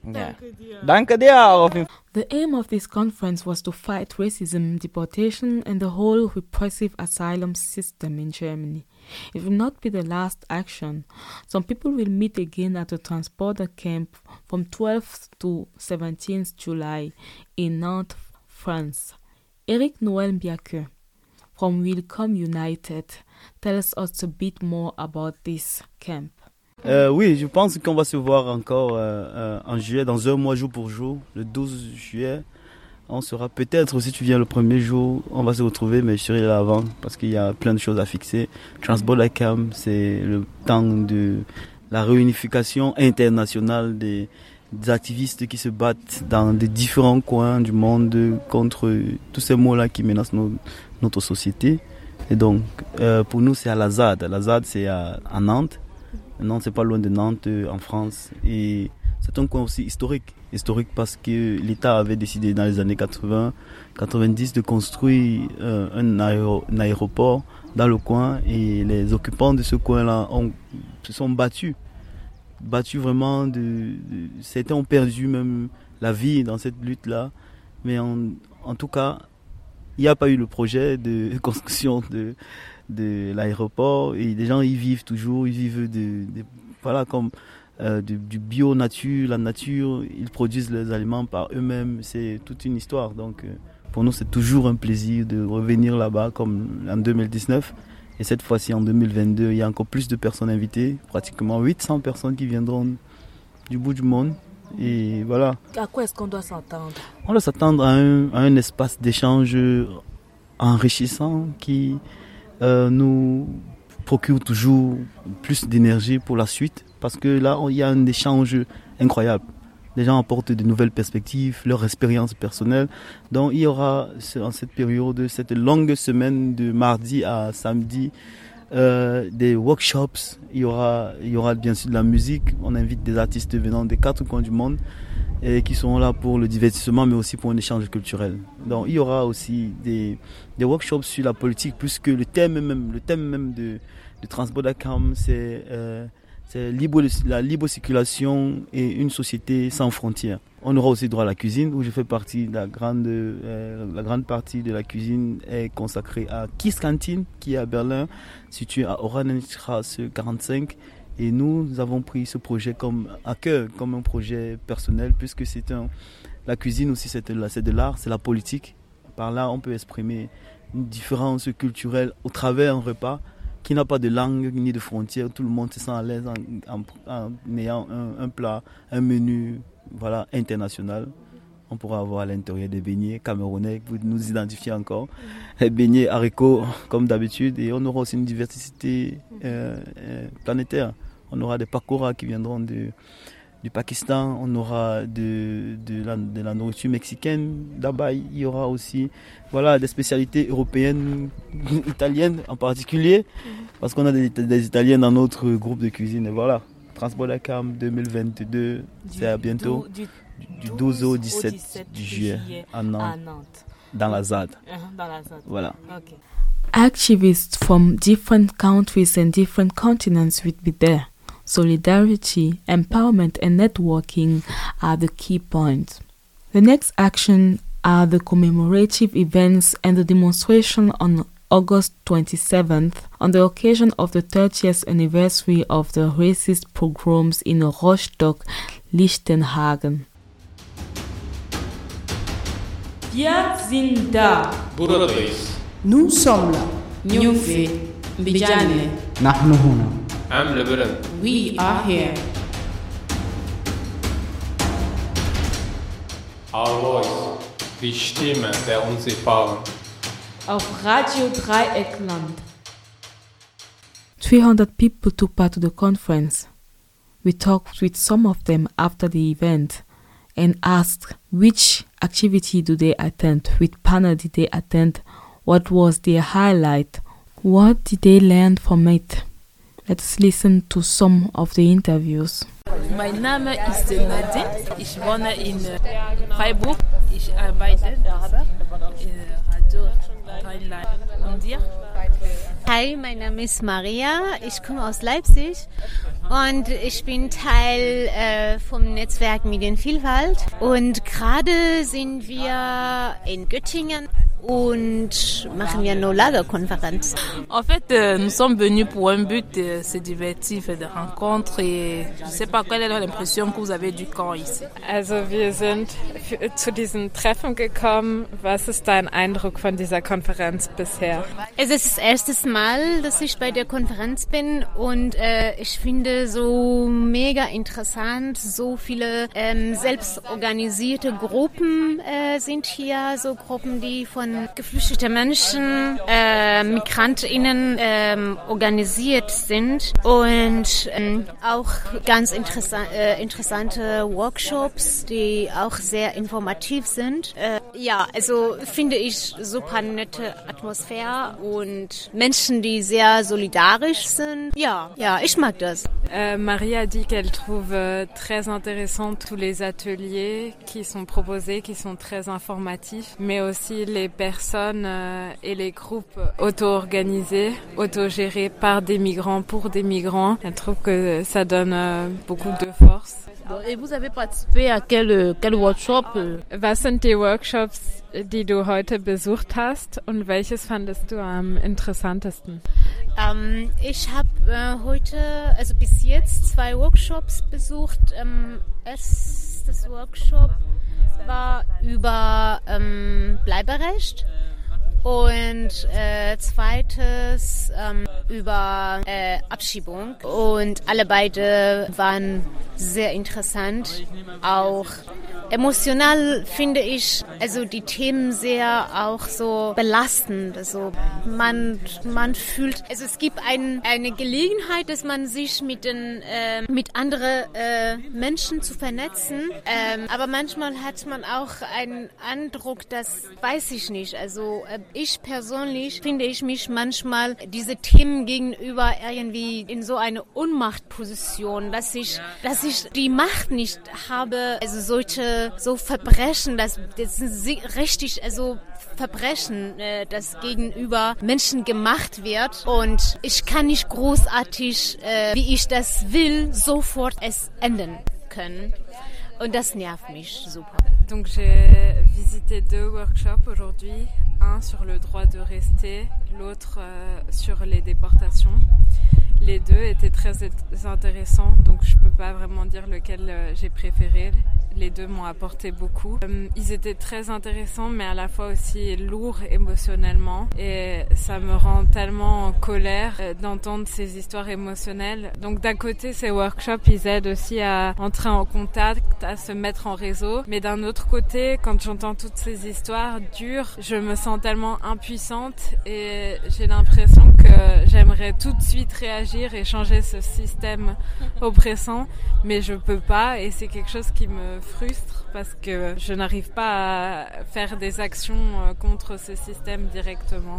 Mhm. Yeah. Danke dir. The aim of this conference was to fight racism, deportation, and the whole repressive asylum system in Germany. It will not be the last action. Some people will meet again at the transporter camp from 12th to 17th July in Nantes, France. Eric Noël Biaque from Welcome United tells us a bit more about this camp. Euh, oui, je pense qu'on va se voir encore euh, euh, en juillet, dans un mois jour pour jour, le 12 juillet. On sera peut-être, si tu viens le premier jour, on va se retrouver, mais je serai là avant parce qu'il y a plein de choses à fixer. Transborder Camp, c'est le temps de la réunification internationale des, des, activistes qui se battent dans des différents coins du monde contre tous ces mots-là qui menacent nos, notre société. Et donc, euh, pour nous, c'est à la ZAD. La ZAD, c'est à, à Nantes. Nantes, c'est pas loin de Nantes, euh, en France. Et c'est un coin aussi historique. Historique parce que l'État avait décidé dans les années 80, 90 de construire euh, un, aéro, un, aéroport dans le coin et les occupants de ce coin-là se sont battus. Battus vraiment. De, certains ont perdu même la vie dans cette lutte-là. Mais en, en tout cas, il n'y a pas eu le projet de construction de, de l'aéroport et les gens y vivent toujours, ils vivent de, de voilà comme euh, du, du, bio nature, la nature, ils produisent les aliments par eux-mêmes, c'est toute une histoire. Donc euh, pour nous c'est toujours un plaisir de revenir là-bas comme en 2019 et cette fois-ci en 2022 il y a encore plus de personnes invitées, pratiquement 800 personnes qui viendront du bout du monde. Et voilà. À quoi est-ce qu'on doit s'attendre On doit s'attendre à un espace d'échange enrichissant qui, euh, nous procure toujours plus d'énergie pour la suite parce que là, il y a un échange incroyable. Les gens apportent de nouvelles perspectives, leur expérience personnelle. Donc il y aura en cette période, cette longue semaine de mardi à samedi, euh, des workshops. Il y aura, il y aura bien sûr de la musique. On invite des artistes venant des quatre coins du monde qui sont là pour le divertissement, mais aussi pour un échange culturel. Donc, il y aura aussi des, des workshops sur la politique, puisque le thème même, le thème même de, de c'est euh, la libre circulation et une société sans frontières. On aura aussi droit à la cuisine, où je fais partie de la grande, euh, la grande partie de la cuisine est consacrée à Kiss Canteen, qui est à Berlin, situé à Oranenstrasse 45. Et nous, avons pris ce projet comme à cœur, comme un projet personnel, puisque c'est un, la cuisine aussi, c'est de l'art, c'est la politique. Par là, on peut exprimer une différence culturelle au travers un repas qui n'a pas de langue ni de frontières. Tout le monde se sent à l'aise en, ayant un, plat, un menu voilà, international. On pourra avoir à l'intérieur des beignets camerounais pour nous identifier encore. Les beignets haricots, comme d'habitude. Et on aura aussi une diversité euh, euh, planétaire. On aura des pakoras qui viendront du Pakistan. On aura de, de, la, de la nourriture mexicaine. Là-bas, il y aura aussi voilà, des spécialités européennes, italiennes en particulier. Parce qu'on a des, des Italiens dans notre groupe de cuisine. Et voilà. Transport Cam 2022, c'est à bientôt. du- Du 12 au 17, juillet à Nantes, dans la ZAD. Uh-huh, dans la ZAD. Voilà. Okay. Activists from different countries and different continents will be there. solidarity, empowerment, and networking are the key points. The next action are the commemorative events and the demonstration on August 27th on the occasion of the 30th anniversary of the racist pogroms in Rostock, Lichtenhagen. Wir sind da. Buradayız. Nous sommes là. Am Lebanon. we are here. Our voice. Die Stimme der Unsichtbaren. Auf Radio Dreieckland. 300 people took part to the conference. We talked with some of them after the event and asked which activity do they attend, which panel did they attend, what was their highlight, what did they learn from it. Let's listen to some of the interviews. Mein Name ist Nadine. Ich wohne in Freiburg. Ich arbeite in Radio Rheinland. Und dir? Hi, mein Name ist Maria. Ich komme aus Leipzig und ich bin Teil äh, vom Netzwerk Medienvielfalt. Und gerade sind wir in Göttingen und machen wir eine Lagerkonferenz. En fait, euh, nous sommes venus pour un but, euh, se divertir, faire des rencontres et je ne sais pas quelle est l'impression que vous avez du camp ici. Also wir sind zu diesem Treffen gekommen. Was ist dein Eindruck von dieser Konferenz bisher? Es ist das erste Mal, dass ich bei der Konferenz bin und äh, ich finde so mega interessant, so viele ähm, selbstorganisierte Gruppen äh, sind hier, so Gruppen, die von geflüchteten Menschen, äh, MigrantInnen ähm, organisiert sind und ähm, auch ganz interessa äh, interessante Workshops, die auch sehr informativ sind. Äh, ja, also finde ich super nette Atmosphäre und Menschen, die sehr solidarisch sind. Ja, ja, ich mag das. Euh, Maria dit qu'elle trouve euh, très intéressant tous les ateliers qui sont proposés, qui sont très informatifs, mais aussi les personnes euh, et les groupes auto-organisés, autogérés par des migrants pour des migrants. Elle trouve que ça donne beaucoup de force. Et vous avez participé à quel, quel workshop sind die Workshops, die du heute besucht hast und welches fandest du am interessantesten? Ähm, ich habe äh, heute, also bis jetzt, zwei Workshops besucht. Ähm, erstes Workshop war über ähm, Bleiberecht und äh, zweites ähm, über äh, Abschiebung. Und alle beide waren sehr interessant. Auch emotional finde ich also die Themen sehr auch so belastend. Also man man fühlt, also es gibt ein, eine Gelegenheit, dass man sich mit den äh, mit anderen äh, Menschen zu vernetzen. Ähm, aber manchmal hat man auch einen Eindruck, das weiß ich nicht. Also äh, ich persönlich finde ich mich manchmal diese Themen gegenüber irgendwie in so eine Ohnmachtposition, dass ich, dass ich die Macht nicht habe, also solche so Verbrechen, das, das sind richtig, also Verbrechen, äh, das gegenüber Menschen gemacht wird und ich kann nicht großartig, äh, wie ich das will, sofort es ändern können. Und das nervt mich super. Donc j'ai visité deux workshops aujourd'hui, sur le droit de rester, l'autre euh, sur les déportations. Les deux étaient très int- intéressants, donc je peux pas vraiment dire lequel euh, j'ai préféré. Les deux m'ont apporté beaucoup. Euh, ils étaient très intéressants, mais à la fois aussi lourds émotionnellement. Et ça me rend tellement en colère euh, d'entendre ces histoires émotionnelles. Donc d'un côté, ces workshops, ils aident aussi à entrer en contact, à se mettre en réseau. Mais d'un autre côté, quand j'entends toutes ces histoires dures, je me sens tellement impuissante et j'ai l'impression que j'aimerais tout de suite réagir et changer ce système oppressant, mais je peux pas et c'est quelque chose qui me frustre parce que je n'arrive pas à faire des actions euh, contre ce système directement.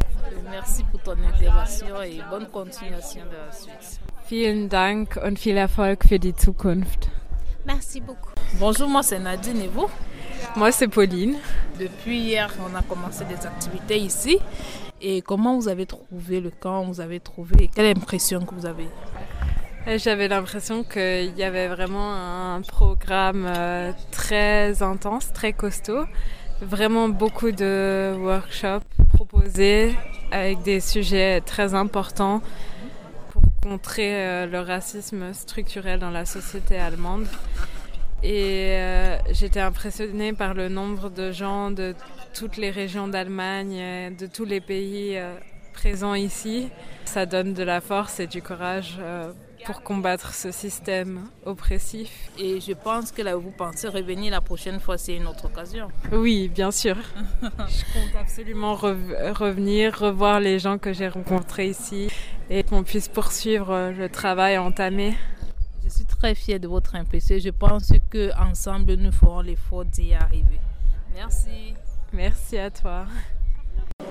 Merci pour ton intervention et bonne continuation de la suite. Vielen Dank und viel Erfolg für die Zukunft. Merci beaucoup. Bonjour, moi c'est Nadine et vous? Moi c'est Pauline. Depuis hier, on a commencé des activités ici. Et comment vous avez trouvé le camp? Vous avez trouvé quelle impression que vous avez? J'avais l'impression qu'il y avait vraiment un programme euh, très intense, très costaud. Vraiment beaucoup de workshops proposés avec des sujets très importants pour contrer euh, le racisme structurel dans la société allemande. Et euh, j'étais impressionnée par le nombre de gens de toutes les régions d'Allemagne, de tous les pays présents ici. Ça donne de la force et du courage pour combattre ce système oppressif. Et je pense que là où vous pensez revenir la prochaine fois, c'est une autre occasion. Oui, bien sûr. je compte absolument re- revenir, revoir les gens que j'ai rencontrés ici et qu'on puisse poursuivre le travail entamé. Je suis très fière de votre impression. Je pense que ensemble nous ferons l'effort d'y arriver. Merci. Merci à toi.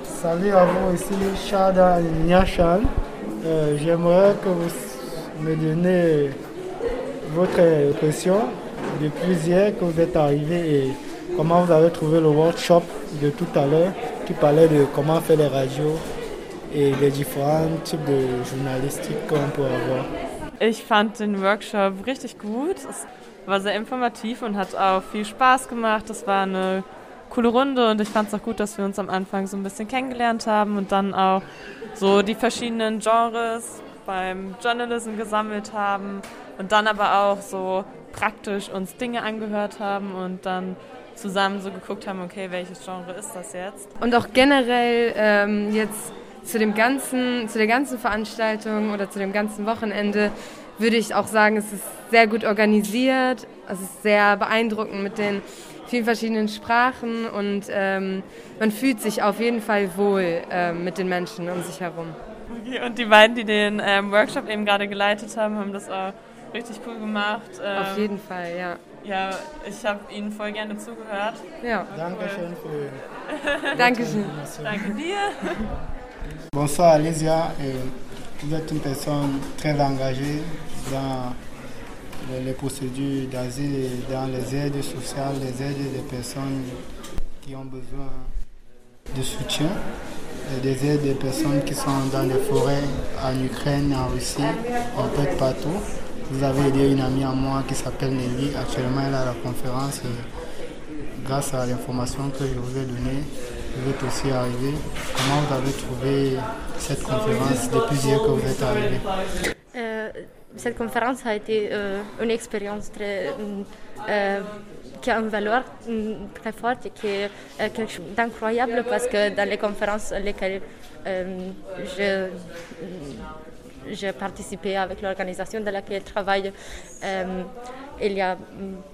Salut à vous, ici Shada Nyachal. Euh, J'aimerais que vous me donniez votre impression depuis hier que vous êtes arrivé et comment vous avez trouvé le workshop de tout à l'heure qui parlait de comment faire les radios et les différents types de journalistique qu'on peut avoir. Ich fand den Workshop richtig gut. Es war sehr informativ und hat auch viel Spaß gemacht. Es war eine coole Runde und ich fand es auch gut, dass wir uns am Anfang so ein bisschen kennengelernt haben und dann auch so die verschiedenen Genres beim Journalism gesammelt haben und dann aber auch so praktisch uns Dinge angehört haben und dann zusammen so geguckt haben, okay, welches Genre ist das jetzt? Und auch generell ähm, jetzt zu dem ganzen, zu der ganzen Veranstaltung oder zu dem ganzen Wochenende würde ich auch sagen, es ist sehr gut organisiert. Es ist sehr beeindruckend mit den vielen verschiedenen Sprachen und ähm, man fühlt sich auf jeden Fall wohl ähm, mit den Menschen um sich herum. Okay, und die beiden, die den ähm, Workshop eben gerade geleitet haben, haben das auch richtig cool gemacht. Ähm, Auf jeden Fall, ja. Ja, ich habe Ihnen voll gerne zugehört. Ja. Dankeschön für Dankeschön. Danke dir. Bonsoir Alicia, vous êtes une personne très engagée dans les procédures d'asile et dans les aides sociales, les aides des personnes qui ont besoin de soutien, des aides des personnes qui sont dans les forêts en Ukraine, en Russie, peu de partout. Vous avez aidé une amie à moi qui s'appelle Nelly. Actuellement, elle est à la conférence. Et grâce à l'information que je vous ai donnée, vous êtes aussi arrivé. Comment vous avez trouvé cette conférence depuis hier que vous êtes arrivé? Euh, cette conférence a été euh, une expérience très, euh, qui a une valeur mm, très forte et qui est euh, quelque chose d'incroyable parce que dans les conférences lesquelles euh, j'ai participé avec l'organisation dans laquelle je travaille, euh, il y a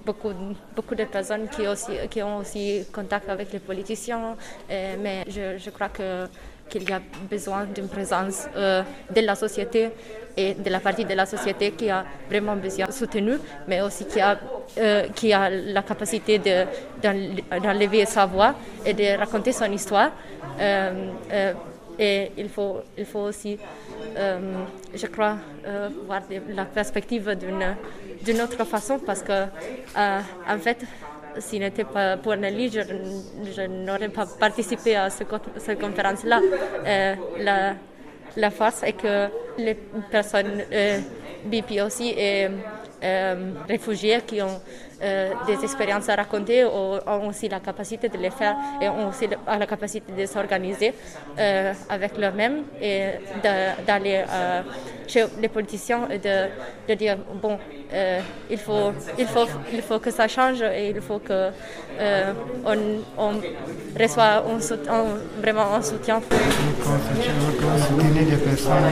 beaucoup, beaucoup de personnes qui, aussi, qui ont aussi contact avec les politiciens, euh, mais je, je crois que qu'il y a besoin d'une présence euh, de la société et de la partie de la société qui a vraiment besoin de soutenu, mais aussi qui a, euh, qui a la capacité de, d'enlever sa voix et de raconter son histoire. Euh, et il faut, il faut aussi, je crois, voir la perspective d'une, autre façon parce que, en fait, s'il n'était pas pour Nelly, je, je n'aurais pas participé à ce cette conférence-là. Euh, la, force est que les personnes euh, BP aussi et réfugiés qui ont euh, des expériences à raconter ont, aussi la capacité de les faire et ont aussi la, capacité de s'organiser euh, avec eux-mêmes et d'aller euh, chez les politiciens et de, dire bon, il, faut, il, faut, il faut que ça change et il faut que on, on reçoit un sout- un- vraiment un soutien. des personnes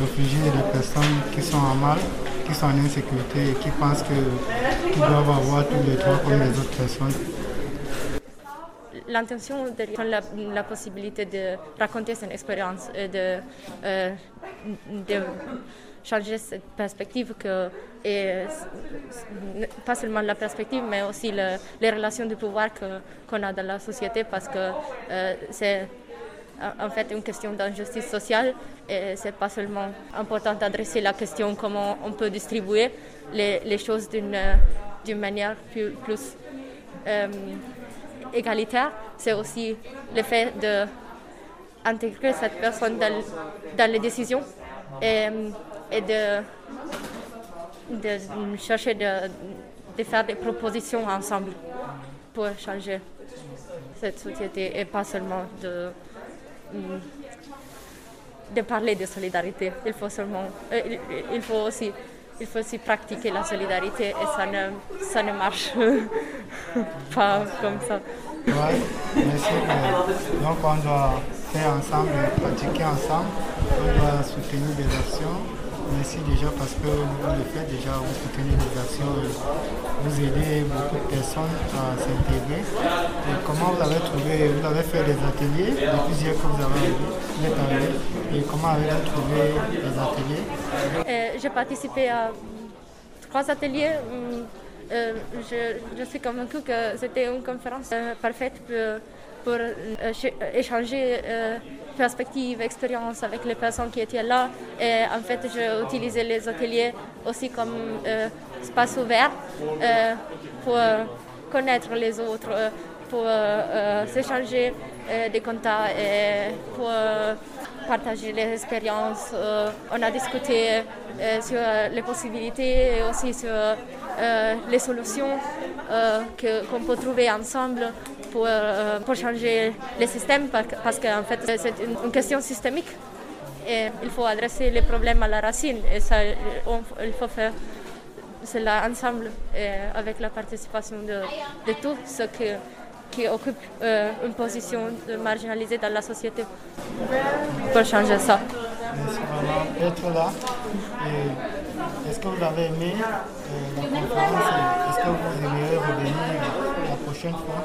réfugiées, des personnes qui sont en mal, qui sont en insécurité et qui pensent qu'ils doivent avoir tous les droits comme les autres personnes. L'intention de la, la possibilité de raconter son expérience et de, euh, de changer cette perspective que, et pas seulement la perspective mais aussi le- les relations de pouvoir qu'on a dans la société parce que euh, c'est en fait une question d'injustice sociale et c'est pas seulement important d'adresser la question comment on peut distribuer les, choses d'une manière plus, euh, égalitaire, c'est aussi le fait d'intégrer cette personne dans, les décisions et, de, chercher de faire des propositions ensemble pour changer cette société et pas seulement de, de parler de solidarité. Il faut, seulement, euh, il, faut aussi pratiquer la solidarité et ça ne, marche pas comme ça. Merci. euh, Donc on doit faire ensemble, pratiquer ensemble, on doit soutenir des actions. Merci déjà parce que vous le faites déjà, vous soutenez des actions, euh, vous aidez beaucoup de personnes à s'intégrer. Comment vous avez trouvé, vous avez fait des ateliers depuis que vous avez vous. Et comment avez-vous trouvé les ateliers? Euh, J'ai participé à trois ateliers. Hum, euh, je, suis convaincue que c'était une conférence euh, parfaite pour, pour euh, ch- échanger perspectives, expériences avec les personnes qui étaient là. En fait, j'ai utilisé les ateliers aussi comme euh, espace ouvert euh, pour euh, connaître les autres, pour euh, s'échanger des contacts et pour partager les expériences. On a discuté sur les possibilités et aussi sur les solutions qu'on peut trouver ensemble pour, euh, pour changer les systèmes par- parce qu'en fait c'est une, question systémique et il faut adresser les problèmes à la racine et ça, il faut faire cela ensemble avec la participation de, tous ceux qui, occupent euh, une position marginalisée dans la société pour changer ça. Merci d'être là. Est-ce que vous avez aimé euh, conférence Est-ce que vous revenir la prochaine fois?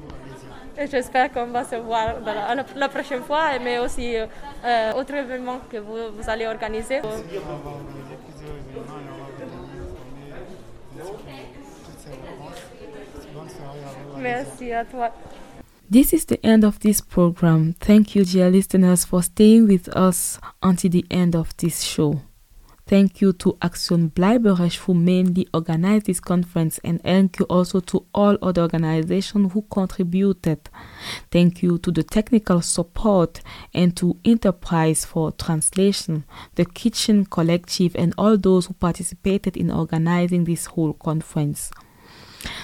j'espère qu'on va se voir la, la- prochaine fois, mais aussi euh, autres événements que vous, vous allez organiser. Merci à toi. This is the end of this program. Thank you, dear listeners, for staying with us until the end of this show. Thank you to Action Bleiberecht who mainly organized this conference and thank you also to all other organizations who contributed. Thank you to the technical support and to Enterprise for Translation, the Kitchen Collective and all those who participated in organizing this whole conference.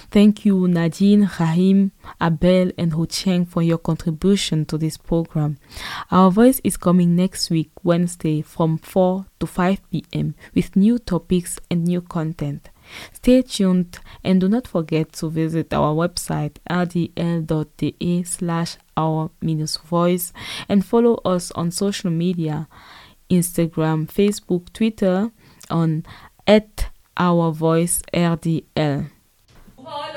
Thank you, Nadine, Rahim, Abel, and Ho Cheng for your contribution to this program. Our voice is coming next week, Wednesday, from 4 to 5 p.m. with new topics and new content. Stay tuned and do not forget to visit our website rdl.de slash our minus voice and follow us on social media Instagram, Facebook, Twitter on at our voice RDL fall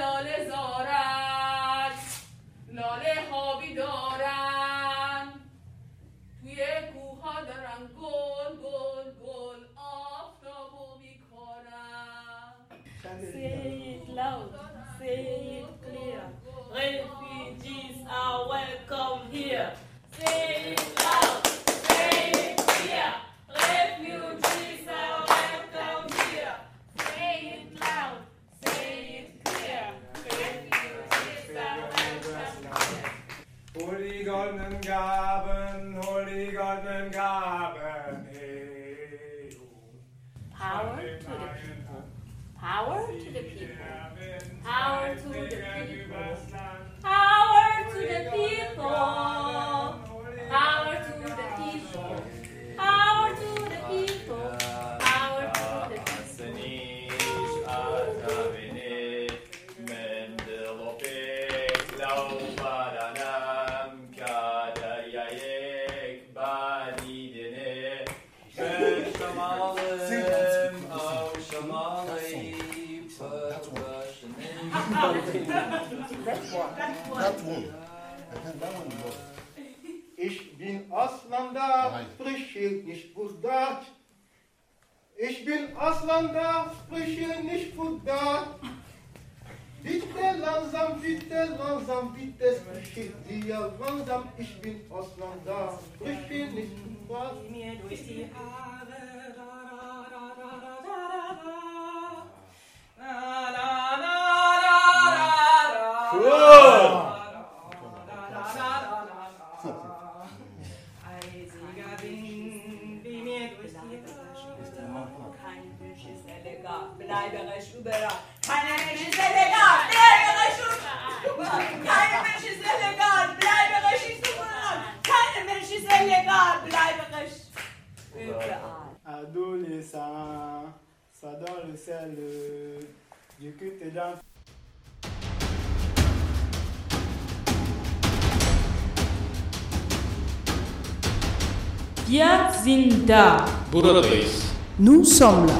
spreche nicht Kurdat. Ich bin Ausländer, spreche nicht Kurdat. Bitte langsam, bitte langsam, bitte sprich dir langsam, ich bin Ausländer, sprich nicht was. Da, da, Buradayız. Nous sommes là.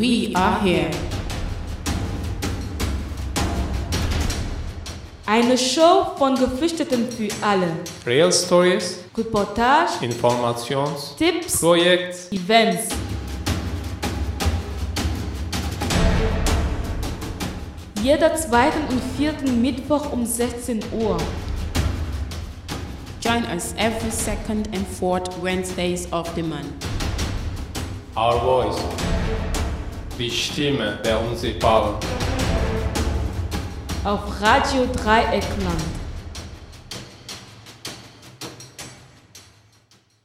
We are here. Eine Show von Geflüchteten für alle. Real Stories, Reportage, Informations, Tipps, Projekt. Events. Jeder zweiten und vierten Mittwoch um 16 Uhr. Join us every second and fourth Wednesdays of the month. Our Voice. Die Stimme der Unsichtbaren. Auf Radio Dreieckland.